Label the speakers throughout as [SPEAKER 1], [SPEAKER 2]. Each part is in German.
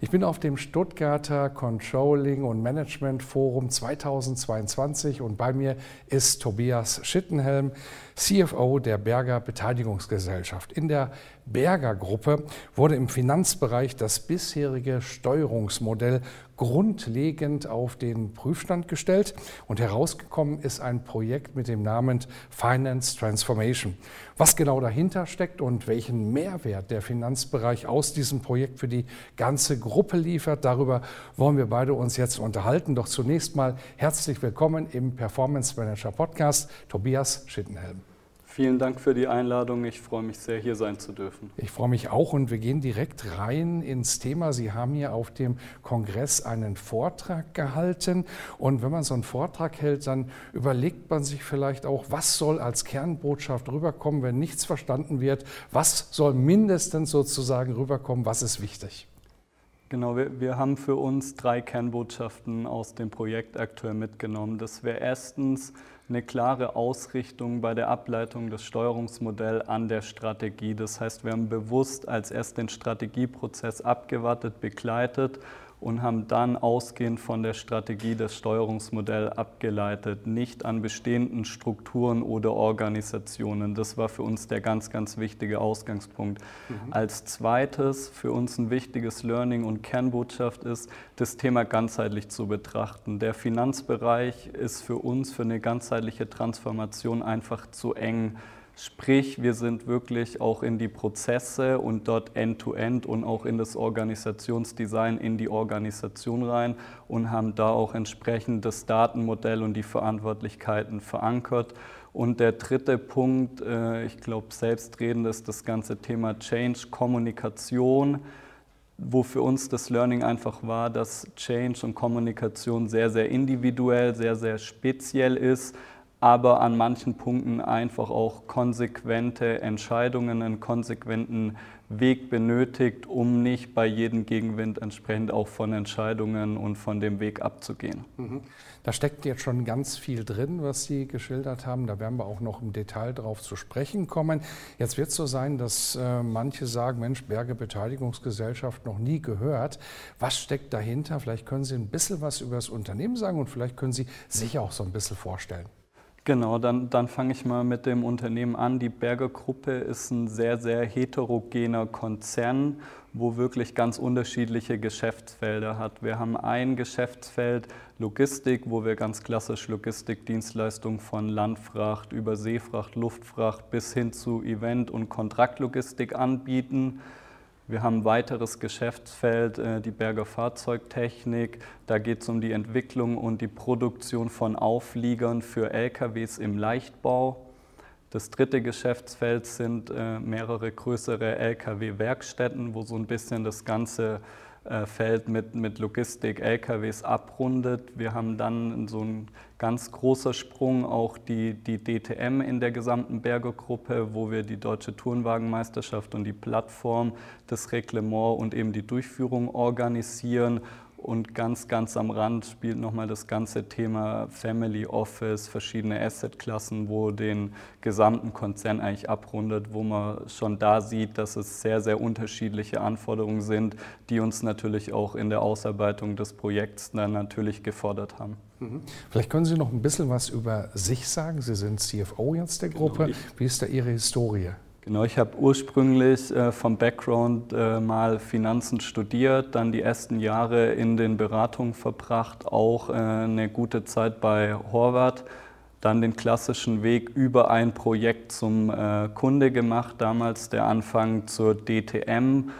[SPEAKER 1] Ich bin auf dem Stuttgarter Controlling und Management Forum 2022 und bei mir ist Tobias Schittenhelm, CFO der Berger Beteiligungsgesellschaft. In der Berger Gruppe wurde im Finanzbereich das bisherige Steuerungsmodell grundlegend auf den Prüfstand gestellt und herausgekommen ist ein Projekt mit dem Namen Finance Transformation. Was genau dahinter steckt und welchen Mehrwert der Finanzbereich aus diesem Projekt für die ganze Gruppe liefert, darüber wollen wir beide uns jetzt unterhalten. Doch zunächst mal herzlich willkommen im Performance Manager Podcast, Tobias Schittenhelm.
[SPEAKER 2] Vielen Dank für die Einladung. Ich freue mich sehr, hier sein zu dürfen.
[SPEAKER 1] Ich freue mich auch und wir gehen direkt rein ins Thema. Sie haben hier auf dem Kongress einen Vortrag gehalten. Und wenn man so einen Vortrag hält, dann überlegt man sich vielleicht auch, was soll als Kernbotschaft rüberkommen, wenn nichts verstanden wird. Was soll mindestens sozusagen rüberkommen? Was ist wichtig?
[SPEAKER 2] Genau, wir, wir haben für uns drei Kernbotschaften aus dem Projekt aktuell mitgenommen. Das wäre erstens, eine klare Ausrichtung bei der Ableitung des Steuerungsmodells an der Strategie. Das heißt, wir haben bewusst als erst den Strategieprozess abgewartet, begleitet und haben dann ausgehend von der Strategie das Steuerungsmodell abgeleitet, nicht an bestehenden Strukturen oder Organisationen. Das war für uns der ganz, ganz wichtige Ausgangspunkt. Mhm. Als zweites für uns ein wichtiges Learning und Kernbotschaft ist, das Thema ganzheitlich zu betrachten. Der Finanzbereich ist für uns für eine ganzheitliche Transformation einfach zu eng Sprich, wir sind wirklich auch in die Prozesse und dort end-to-end -End und auch in das Organisationsdesign, in die Organisation rein und haben da auch entsprechend das Datenmodell und die Verantwortlichkeiten verankert. Und der dritte Punkt, äh, ich glaube, selbstredend ist das ganze Thema Change, Kommunikation wo für uns das Learning einfach war, dass Change und Kommunikation sehr, sehr individuell, sehr, sehr speziell ist aber an manchen Punkten einfach auch konsequente Entscheidungen, einen konsequenten Weg benötigt, um nicht bei jedem Gegenwind entsprechend auch von Entscheidungen und von dem Weg abzugehen.
[SPEAKER 1] Mhm. Da steckt jetzt schon ganz viel drin, was Sie geschildert haben. Da werden wir auch noch im Detail darauf zu sprechen kommen. Jetzt wird es so sein, dass äh, manche sagen, Mensch, Berge Beteiligungsgesellschaft noch nie gehört. Was steckt dahinter? Vielleicht können Sie ein bisschen was über das Unternehmen sagen und vielleicht können Sie sich auch so ein bisschen vorstellen.
[SPEAKER 2] Genau, dann, dann fange ich mal mit dem Unternehmen an. Die Berger Gruppe ist ein sehr, sehr heterogener Konzern, wo wirklich ganz unterschiedliche Geschäftsfelder hat. Wir haben ein Geschäftsfeld Logistik, wo wir ganz klassisch Logistikdienstleistungen von Landfracht über Seefracht, Luftfracht bis hin zu Event- und Kontraktlogistik anbieten. Wir haben ein weiteres Geschäftsfeld, äh, die Berger Fahrzeugtechnik. Da geht es um die Entwicklung und die Produktion von Aufliegern für LKWs im Leichtbau. Das dritte Geschäftsfeld sind äh, mehrere größere Lkw-Werkstätten, wo so ein bisschen das ganze Feld mit, mit Logistik, LKWs abrundet. Wir haben dann so ein ganz großer Sprung auch die, die DTM in der gesamten Berger-Gruppe, wo wir die Deutsche Tourenwagenmeisterschaft und die Plattform, das Reglement und eben die Durchführung organisieren und ganz, ganz am Rand spielt nochmal das ganze Thema Family Office, verschiedene Assetklassen, wo den gesamten Konzern eigentlich abrundet, wo man schon da sieht, dass es sehr, sehr unterschiedliche Anforderungen sind, die uns natürlich auch in der Ausarbeitung des Projekts dann natürlich gefordert haben.
[SPEAKER 1] Mhm. Vielleicht können Sie noch ein bisschen was über sich sagen. Sie sind CFO jetzt der genau, Gruppe. Genau, Wie ist da Ihre Historie?
[SPEAKER 2] Genau, ich habe ursprünglich äh, vom Background äh, mal Finanzen studiert, dann die ersten Jahre in den Beratungen verbracht, auch äh, eine gute Zeit bei Horvath dann den klassischen Weg über ein Projekt zum äh, Kunde gemacht, damals der Anfang zur DTM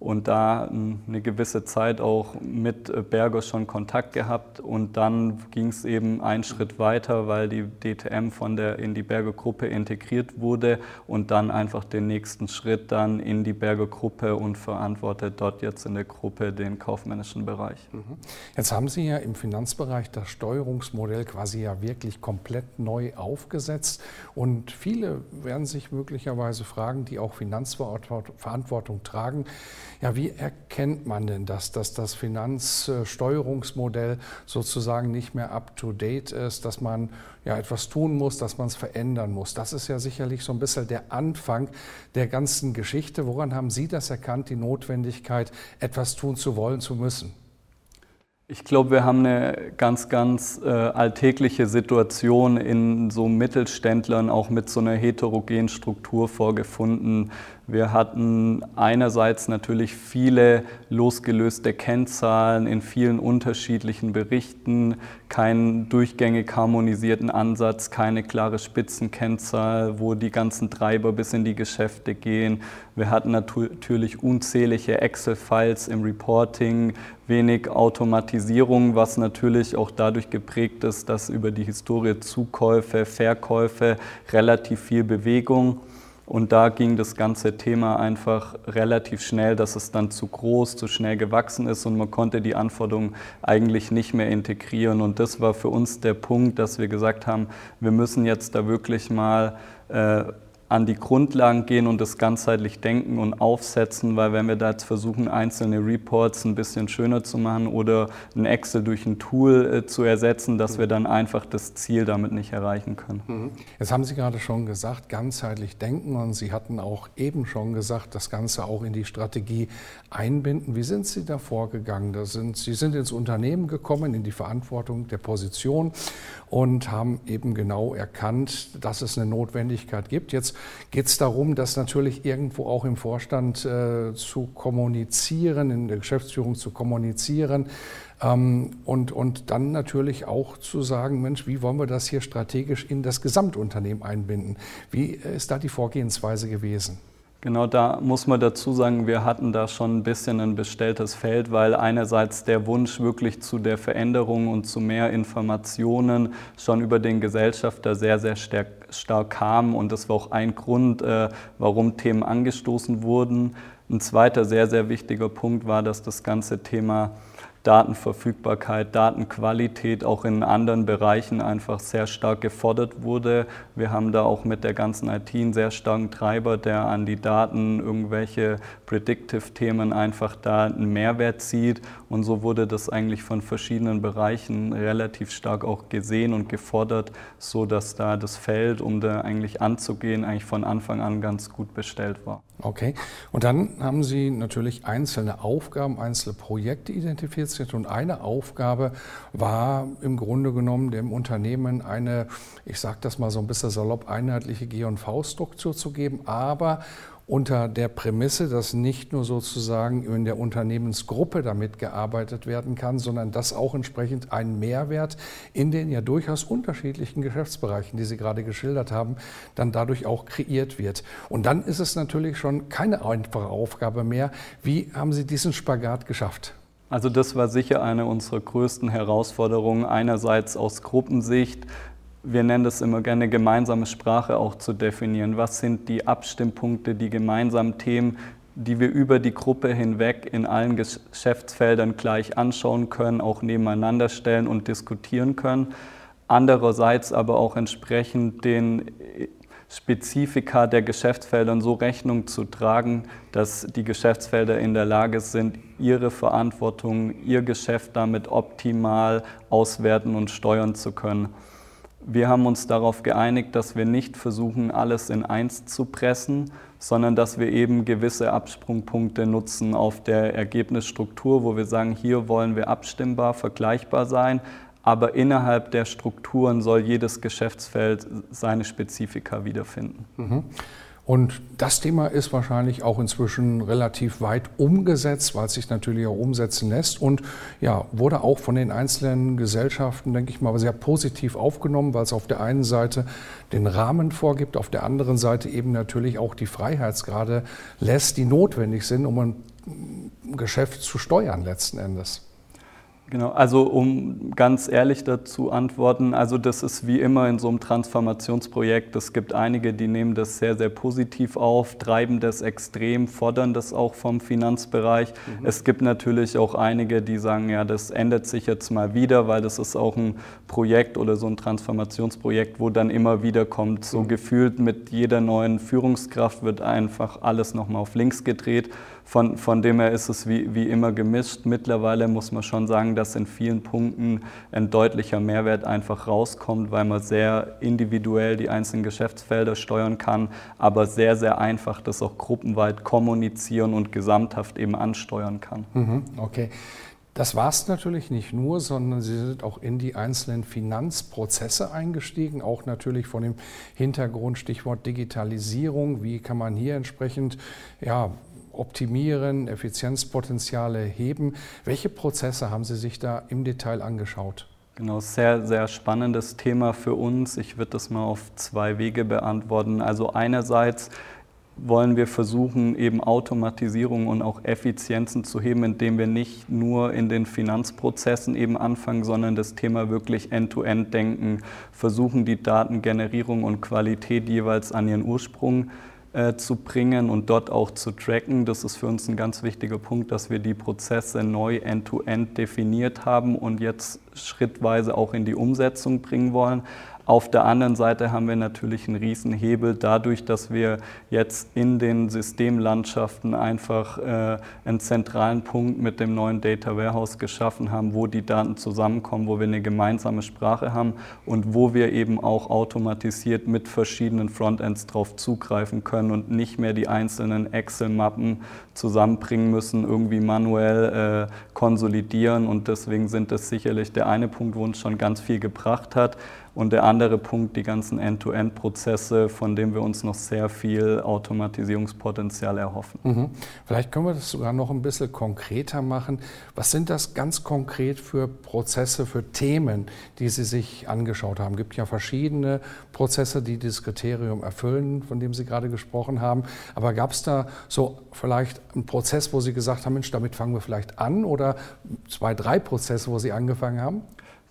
[SPEAKER 2] und da eine gewisse Zeit auch mit äh, Bergos schon Kontakt gehabt und dann ging es eben einen Schritt weiter, weil die DTM von der in die Berger Gruppe integriert wurde und dann einfach den nächsten Schritt dann in die Berger Gruppe und verantwortet dort jetzt in der Gruppe den kaufmännischen Bereich. Mhm.
[SPEAKER 1] Jetzt haben Sie ja im Finanzbereich das Steuerungsmodell quasi ja wirklich komplett neu aufgesetzt und viele werden sich möglicherweise fragen, die auch Finanzverantwortung tragen, ja, wie erkennt man denn das, dass das Finanzsteuerungsmodell sozusagen nicht mehr up-to-date ist, dass man ja etwas tun muss, dass man es verändern muss? Das ist ja sicherlich so ein bisschen der Anfang der ganzen Geschichte. Woran haben Sie das erkannt, die Notwendigkeit, etwas tun zu wollen, zu müssen?
[SPEAKER 2] Ich glaube, wir haben eine ganz, ganz äh, alltägliche Situation in so Mittelständlern, auch mit so einer heterogenen Struktur vorgefunden. Wir hatten einerseits natürlich viele losgelöste Kennzahlen in vielen unterschiedlichen Berichten, keinen durchgängig harmonisierten Ansatz, keine klare Spitzenkennzahl, wo die ganzen Treiber bis in die Geschäfte gehen. Wir hatten natürlich unzählige Excel-Files im Reporting, wenig Automatisierung, was natürlich auch dadurch geprägt ist, dass über die Historie Zukäufe, Verkäufe relativ viel Bewegung und da ging das ganze Thema einfach relativ schnell, dass es dann zu groß, zu schnell gewachsen ist und man konnte die Anforderungen eigentlich nicht mehr integrieren. Und das war für uns der Punkt, dass wir gesagt haben, wir müssen jetzt da wirklich mal äh, an die Grundlagen gehen und das ganzheitlich denken und aufsetzen, weil wenn wir da jetzt versuchen, einzelne Reports ein bisschen schöner zu machen oder ein Excel durch ein Tool äh, zu ersetzen, dass wir dann einfach das Ziel damit nicht erreichen können. Mhm.
[SPEAKER 1] Jetzt haben Sie gerade schon gesagt, ganzheitlich denken und Sie hatten auch eben schon gesagt, das Ganze auch in die Strategie einbinden. Wie sind Sie da vorgegangen? Da sind, Sie sind ins Unternehmen gekommen, in die Verantwortung der Position und haben eben genau erkannt, dass es eine Notwendigkeit gibt. Jetzt geht es darum, das natürlich irgendwo auch im Vorstand äh, zu kommunizieren, in der Geschäftsführung zu kommunizieren. Ähm, und, und dann natürlich auch zu sagen, Mensch, wie wollen wir das hier strategisch in das Gesamtunternehmen einbinden? Wie ist da die Vorgehensweise gewesen?
[SPEAKER 2] Genau, da muss man dazu sagen, wir hatten da schon ein bisschen ein bestelltes Feld, weil einerseits der Wunsch wirklich zu der Veränderung und zu mehr Informationen schon über den Gesellschafter sehr, sehr stark, stark kam und das war auch ein Grund, äh, warum Themen angestoßen wurden. Ein zweiter sehr, sehr wichtiger Punkt war, dass das ganze Thema Datenverfügbarkeit, Datenqualität auch in anderen Bereichen einfach sehr stark gefordert wurde. Wir haben da auch mit der ganzen IT einen sehr starken Treiber, der an die Daten irgendwelche Predictive-Themen einfach da einen Mehrwert zieht. Und so wurde das eigentlich von verschiedenen Bereichen relativ stark auch gesehen und gefordert, so dass da das Feld, um da eigentlich anzugehen, eigentlich von Anfang an ganz gut bestellt war.
[SPEAKER 1] Okay. Und dann haben Sie natürlich einzelne Aufgaben, einzelne Projekte identifiziert. Und eine Aufgabe war im Grunde genommen dem Unternehmen eine, ich sage das mal so ein bisschen salopp, einheitliche G&V-Struktur zu geben, aber unter der Prämisse, dass nicht nur sozusagen in der Unternehmensgruppe damit gearbeitet werden kann, sondern dass auch entsprechend ein Mehrwert in den ja durchaus unterschiedlichen Geschäftsbereichen, die Sie gerade geschildert haben, dann dadurch auch kreiert wird. Und dann ist es natürlich schon keine einfache Aufgabe mehr. Wie haben Sie diesen Spagat geschafft?
[SPEAKER 2] Also das war sicher eine unserer größten Herausforderungen, einerseits aus Gruppensicht, wir nennen das immer gerne gemeinsame Sprache auch zu definieren. Was sind die Abstimmpunkte, die gemeinsamen Themen, die wir über die Gruppe hinweg in allen Geschäftsfeldern gleich anschauen können, auch nebeneinander stellen und diskutieren können. Andererseits aber auch entsprechend den Spezifika der Geschäftsfelder so Rechnung zu tragen, dass die Geschäftsfelder in der Lage sind, ihre Verantwortung, ihr Geschäft damit optimal auswerten und steuern zu können. Wir haben uns darauf geeinigt, dass wir nicht versuchen, alles in eins zu pressen, sondern dass wir eben gewisse Absprungpunkte nutzen auf der Ergebnisstruktur, wo wir sagen, hier wollen wir abstimmbar, vergleichbar sein, aber innerhalb der Strukturen soll jedes Geschäftsfeld seine Spezifika wiederfinden. Mhm.
[SPEAKER 1] Und das Thema ist wahrscheinlich auch inzwischen relativ weit umgesetzt, weil es sich natürlich auch umsetzen lässt und ja, wurde auch von den einzelnen Gesellschaften, denke ich mal, sehr positiv aufgenommen, weil es auf der einen Seite den Rahmen vorgibt, auf der anderen Seite eben natürlich auch die Freiheitsgrade lässt, die notwendig sind, um ein Geschäft zu steuern letzten Endes.
[SPEAKER 2] Genau, also um ganz ehrlich dazu antworten, also das ist wie immer in so einem Transformationsprojekt. Es gibt einige, die nehmen das sehr, sehr positiv auf, treiben das extrem, fordern das auch vom Finanzbereich. Mhm. Es gibt natürlich auch einige, die sagen, ja, das ändert sich jetzt mal wieder, weil das ist auch ein Projekt oder so ein Transformationsprojekt, wo dann immer wieder kommt, so mhm. gefühlt mit jeder neuen Führungskraft wird einfach alles nochmal auf links gedreht. Von, von dem her ist es wie, wie immer gemischt. Mittlerweile muss man schon sagen, dass in vielen Punkten ein deutlicher Mehrwert einfach rauskommt, weil man sehr individuell die einzelnen Geschäftsfelder steuern kann, aber sehr, sehr einfach das auch gruppenweit kommunizieren und gesamthaft eben ansteuern kann.
[SPEAKER 1] Mhm, okay. Das war es natürlich nicht nur, sondern Sie sind auch in die einzelnen Finanzprozesse eingestiegen, auch natürlich von dem Hintergrund Stichwort Digitalisierung. Wie kann man hier entsprechend ja, optimieren, Effizienzpotenziale heben. Welche Prozesse haben Sie sich da im Detail angeschaut?
[SPEAKER 2] Genau, sehr, sehr spannendes Thema für uns. Ich würde das mal auf zwei Wege beantworten. Also einerseits wollen wir versuchen, eben Automatisierung und auch Effizienzen zu heben, indem wir nicht nur in den Finanzprozessen eben anfangen, sondern das Thema wirklich end-to-end -End denken, versuchen die Datengenerierung und Qualität jeweils an ihren Ursprung äh, zu bringen und dort auch zu tracken. Das ist für uns ein ganz wichtiger Punkt, dass wir die Prozesse neu end-to-end -end definiert haben und jetzt schrittweise auch in die Umsetzung bringen wollen. Auf der anderen Seite haben wir natürlich einen Riesenhebel dadurch, dass wir jetzt in den Systemlandschaften einfach äh, einen zentralen Punkt mit dem neuen Data Warehouse geschaffen haben, wo die Daten zusammenkommen, wo wir eine gemeinsame Sprache haben und wo wir eben auch automatisiert mit verschiedenen Frontends drauf zugreifen können und nicht mehr die einzelnen Excel-Mappen zusammenbringen müssen, irgendwie manuell äh, konsolidieren. Und deswegen sind das sicherlich der eine Punkt, wo uns schon ganz viel gebracht hat. Und der andere Punkt, die ganzen End-to-End-Prozesse, von denen wir uns noch sehr viel Automatisierungspotenzial erhoffen.
[SPEAKER 1] Mhm. Vielleicht können wir das sogar noch ein bisschen konkreter machen. Was sind das ganz konkret für Prozesse, für Themen, die Sie sich angeschaut haben? Es gibt ja verschiedene Prozesse, die dieses Kriterium erfüllen, von dem Sie gerade gesprochen haben. Aber gab es da so vielleicht einen Prozess, wo Sie gesagt haben, Mensch, damit fangen wir vielleicht an oder zwei, drei Prozesse, wo Sie angefangen haben?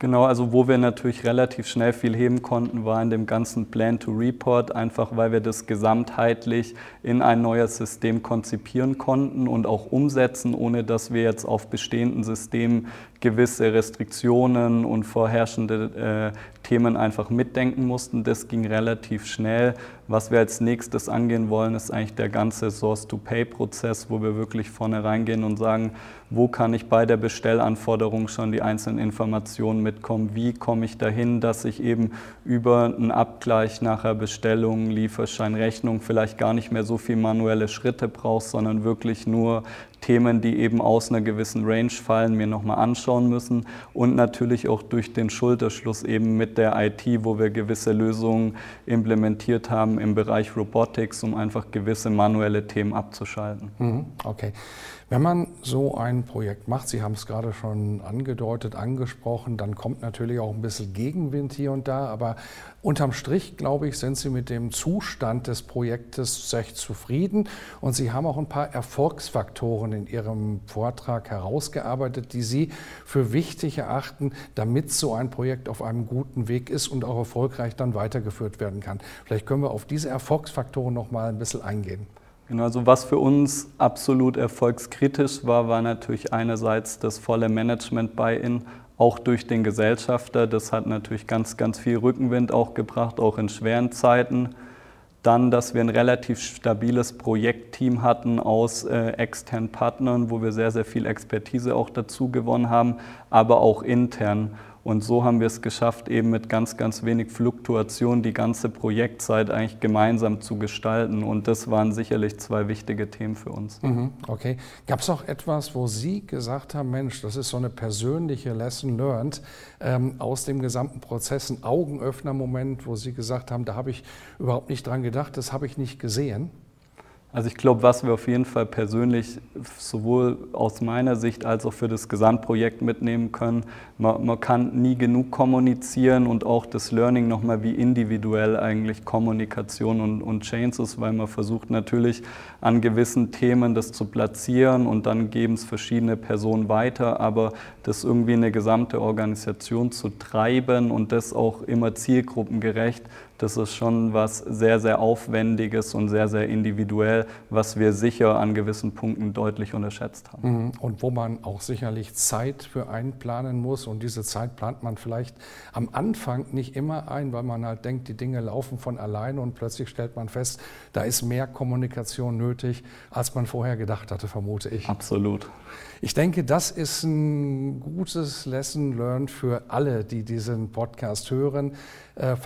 [SPEAKER 2] Genau, also wo wir natürlich relativ schnell viel heben konnten, war in dem ganzen Plan to Report, einfach weil wir das gesamtheitlich in ein neues System konzipieren konnten und auch umsetzen, ohne dass wir jetzt auf bestehenden Systemen gewisse Restriktionen und vorherrschende äh, Themen einfach mitdenken mussten. Das ging relativ schnell. Was wir als nächstes angehen wollen, ist eigentlich der ganze Source-to-Pay-Prozess, wo wir wirklich vorne reingehen und sagen, wo kann ich bei der Bestellanforderung schon die einzelnen Informationen mitkommen, wie komme ich dahin, dass ich eben über einen Abgleich nachher Bestellung, Lieferschein, Rechnung vielleicht gar nicht mehr so viel manuelle Schritte brauche, sondern wirklich nur Themen, die eben aus einer gewissen Range fallen, mir nochmal anschauen müssen und natürlich auch durch den Schulterschluss eben mit der IT, wo wir gewisse Lösungen implementiert haben im Bereich Robotics, um einfach gewisse manuelle Themen abzuschalten.
[SPEAKER 1] Mhm, okay. Wenn man so ein Projekt macht, Sie haben es gerade schon angedeutet, angesprochen, dann kommt natürlich auch ein bisschen Gegenwind hier und da, aber unterm Strich, glaube ich, sind Sie mit dem Zustand des Projektes recht zufrieden und Sie haben auch ein paar Erfolgsfaktoren in Ihrem Vortrag herausgearbeitet, die Sie für wichtig erachten, damit so ein Projekt auf einem guten Weg ist und auch erfolgreich dann weitergeführt werden kann. Vielleicht können wir auf diese Erfolgsfaktoren noch mal ein bisschen eingehen.
[SPEAKER 2] Genau, also was für uns absolut erfolgskritisch war, war natürlich einerseits das volle Management-Buy-in, auch durch den Gesellschafter. Das hat natürlich ganz, ganz viel Rückenwind auch gebracht, auch in schweren Zeiten. Dann, dass wir ein relativ stabiles Projektteam hatten aus äh, externen Partnern, wo wir sehr, sehr viel Expertise auch dazu gewonnen haben, aber auch intern. Und so haben wir es geschafft, eben mit ganz, ganz wenig Fluktuation die ganze Projektzeit eigentlich gemeinsam zu gestalten. Und das waren sicherlich zwei wichtige Themen für uns.
[SPEAKER 1] Mhm, okay. Gab es auch etwas, wo Sie gesagt haben, Mensch, das ist so eine persönliche Lesson learned ähm, aus dem gesamten Prozess, ein Augenöffner-Moment, wo Sie gesagt haben, da habe ich überhaupt nicht dran gedacht, das habe ich nicht gesehen?
[SPEAKER 2] Also ich glaube, was wir auf jeden Fall persönlich sowohl aus meiner Sicht als auch für das Gesamtprojekt mitnehmen können, man, man kann nie genug kommunizieren und auch das Learning nochmal, wie individuell eigentlich Kommunikation und, und Chains ist, weil man versucht natürlich an gewissen Themen das zu platzieren und dann geben es verschiedene Personen weiter, aber das irgendwie eine gesamte Organisation zu treiben und das auch immer zielgruppengerecht, das ist schon was sehr, sehr Aufwendiges und sehr, sehr individuell, was wir sicher an gewissen Punkten deutlich unterschätzt haben.
[SPEAKER 1] Mhm. Und wo man auch sicherlich Zeit für einplanen muss und diese Zeit plant man vielleicht am Anfang nicht immer ein, weil man halt denkt, die Dinge laufen von alleine und plötzlich stellt man fest, da ist mehr Kommunikation nötig, als man vorher gedacht hatte, vermute ich.
[SPEAKER 2] Absolut.
[SPEAKER 1] Ich denke, das ist ein gutes Lesson learned für alle, die diesen Podcast hören. Äh,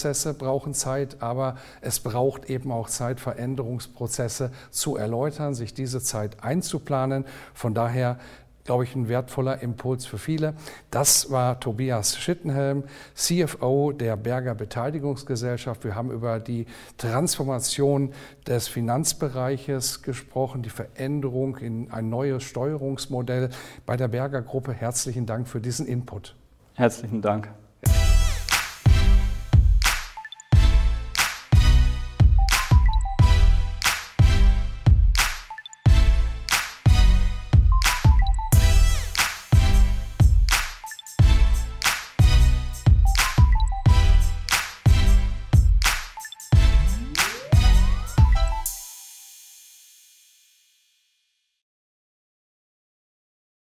[SPEAKER 1] Veränderungsprozesse brauchen Zeit, aber es braucht eben auch Zeit, Veränderungsprozesse zu erläutern, sich diese Zeit einzuplanen. Von daher glaube ich, ein wertvoller Impuls für viele. Das war Tobias Schittenhelm, CFO der Berger Beteiligungsgesellschaft. Wir haben über die Transformation des Finanzbereiches gesprochen, die Veränderung in ein neues Steuerungsmodell bei der Berger Gruppe. Herzlichen Dank für diesen Input.
[SPEAKER 2] Herzlichen Dank.